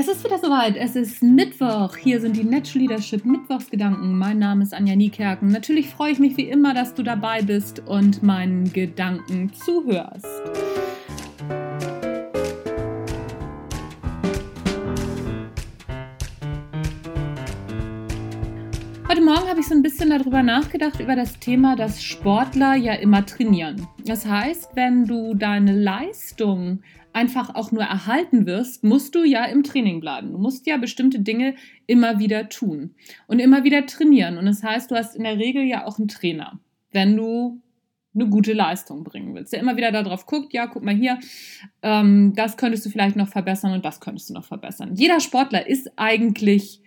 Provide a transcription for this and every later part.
Es ist wieder soweit. Es ist Mittwoch. Hier sind die Natural Leadership Mittwochsgedanken. Mein Name ist Anja Niekerken. Natürlich freue ich mich wie immer, dass du dabei bist und meinen Gedanken zuhörst. Heute Morgen habe ich so ein bisschen darüber nachgedacht, über das Thema, dass Sportler ja immer trainieren. Das heißt, wenn du deine Leistung einfach auch nur erhalten wirst, musst du ja im Training bleiben. Du musst ja bestimmte Dinge immer wieder tun und immer wieder trainieren. Und das heißt, du hast in der Regel ja auch einen Trainer, wenn du eine gute Leistung bringen willst. Der immer wieder darauf guckt, ja, guck mal hier, ähm, das könntest du vielleicht noch verbessern und das könntest du noch verbessern. Jeder Sportler ist eigentlich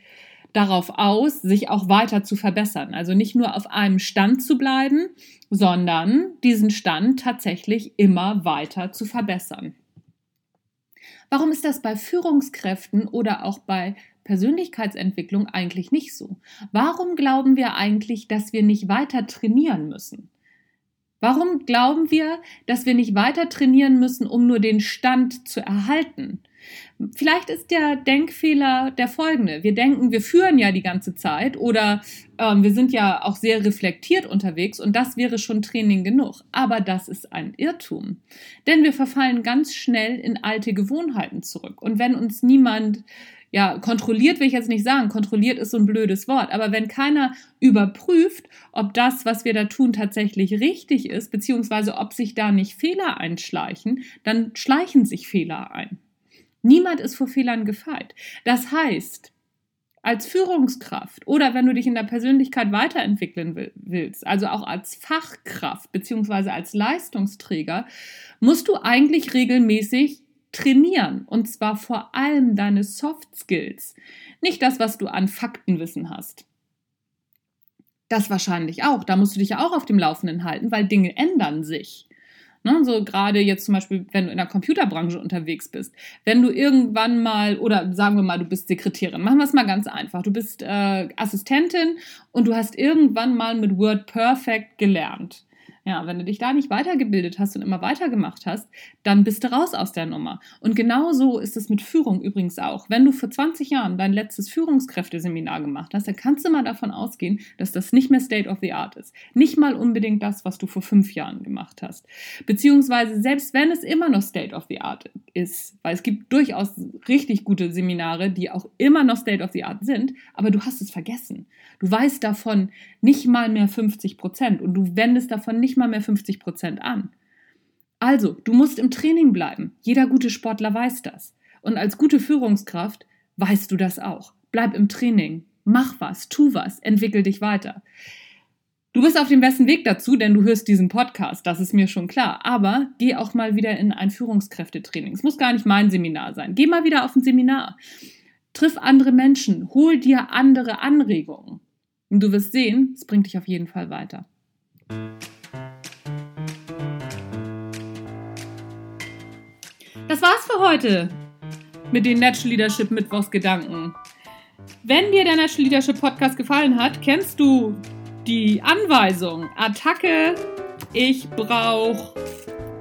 darauf aus, sich auch weiter zu verbessern. Also nicht nur auf einem Stand zu bleiben, sondern diesen Stand tatsächlich immer weiter zu verbessern. Warum ist das bei Führungskräften oder auch bei Persönlichkeitsentwicklung eigentlich nicht so? Warum glauben wir eigentlich, dass wir nicht weiter trainieren müssen? Warum glauben wir, dass wir nicht weiter trainieren müssen, um nur den Stand zu erhalten? Vielleicht ist der Denkfehler der folgende. Wir denken, wir führen ja die ganze Zeit oder ähm, wir sind ja auch sehr reflektiert unterwegs und das wäre schon Training genug. Aber das ist ein Irrtum. Denn wir verfallen ganz schnell in alte Gewohnheiten zurück. Und wenn uns niemand ja, kontrolliert will ich jetzt nicht sagen, kontrolliert ist so ein blödes Wort, aber wenn keiner überprüft, ob das, was wir da tun, tatsächlich richtig ist, beziehungsweise ob sich da nicht Fehler einschleichen, dann schleichen sich Fehler ein. Niemand ist vor Fehlern gefeit. Das heißt, als Führungskraft oder wenn du dich in der Persönlichkeit weiterentwickeln willst, also auch als Fachkraft beziehungsweise als Leistungsträger, musst du eigentlich regelmäßig trainieren und zwar vor allem deine Soft Skills, nicht das, was du an Faktenwissen hast. Das wahrscheinlich auch, da musst du dich ja auch auf dem Laufenden halten, weil Dinge ändern sich. Ne, so gerade jetzt zum Beispiel, wenn du in der Computerbranche unterwegs bist, wenn du irgendwann mal, oder sagen wir mal, du bist Sekretärin, machen wir es mal ganz einfach, du bist äh, Assistentin und du hast irgendwann mal mit Word Perfect gelernt. Ja, wenn du dich da nicht weitergebildet hast und immer weitergemacht hast, dann bist du raus aus der Nummer. Und genau so ist es mit Führung übrigens auch. Wenn du vor 20 Jahren dein letztes Führungskräfteseminar gemacht hast, dann kannst du mal davon ausgehen, dass das nicht mehr State of the Art ist. Nicht mal unbedingt das, was du vor fünf Jahren gemacht hast. Beziehungsweise selbst wenn es immer noch State of the Art ist, weil es gibt durchaus richtig gute Seminare, die auch immer noch State of the Art sind, aber du hast es vergessen. Du weißt davon nicht mal mehr 50 Prozent und du wendest davon nicht mal mehr 50 Prozent an. Also, du musst im Training bleiben. Jeder gute Sportler weiß das. Und als gute Führungskraft weißt du das auch. Bleib im Training. Mach was, tu was, entwickel dich weiter. Du bist auf dem besten Weg dazu, denn du hörst diesen Podcast, das ist mir schon klar. Aber geh auch mal wieder in ein Führungskräftetraining. Es muss gar nicht mein Seminar sein. Geh mal wieder auf ein Seminar. Triff andere Menschen, hol dir andere Anregungen. Und du wirst sehen, es bringt dich auf jeden Fall weiter. Das war's für heute mit den Natural Leadership Mittwochsgedanken. Wenn dir der Natural Leadership Podcast gefallen hat, kennst du die Anweisung. Attacke, ich brauche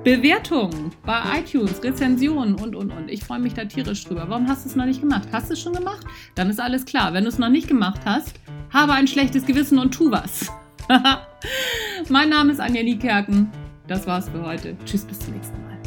Bewertungen bei iTunes, Rezensionen und, und, und. Ich freue mich da tierisch drüber. Warum hast du es noch nicht gemacht? Hast du es schon gemacht? Dann ist alles klar. Wenn du es noch nicht gemacht hast, habe ein schlechtes Gewissen und tu was. mein Name ist Anja Niekerken. Das war's für heute. Tschüss, bis zum nächsten Mal.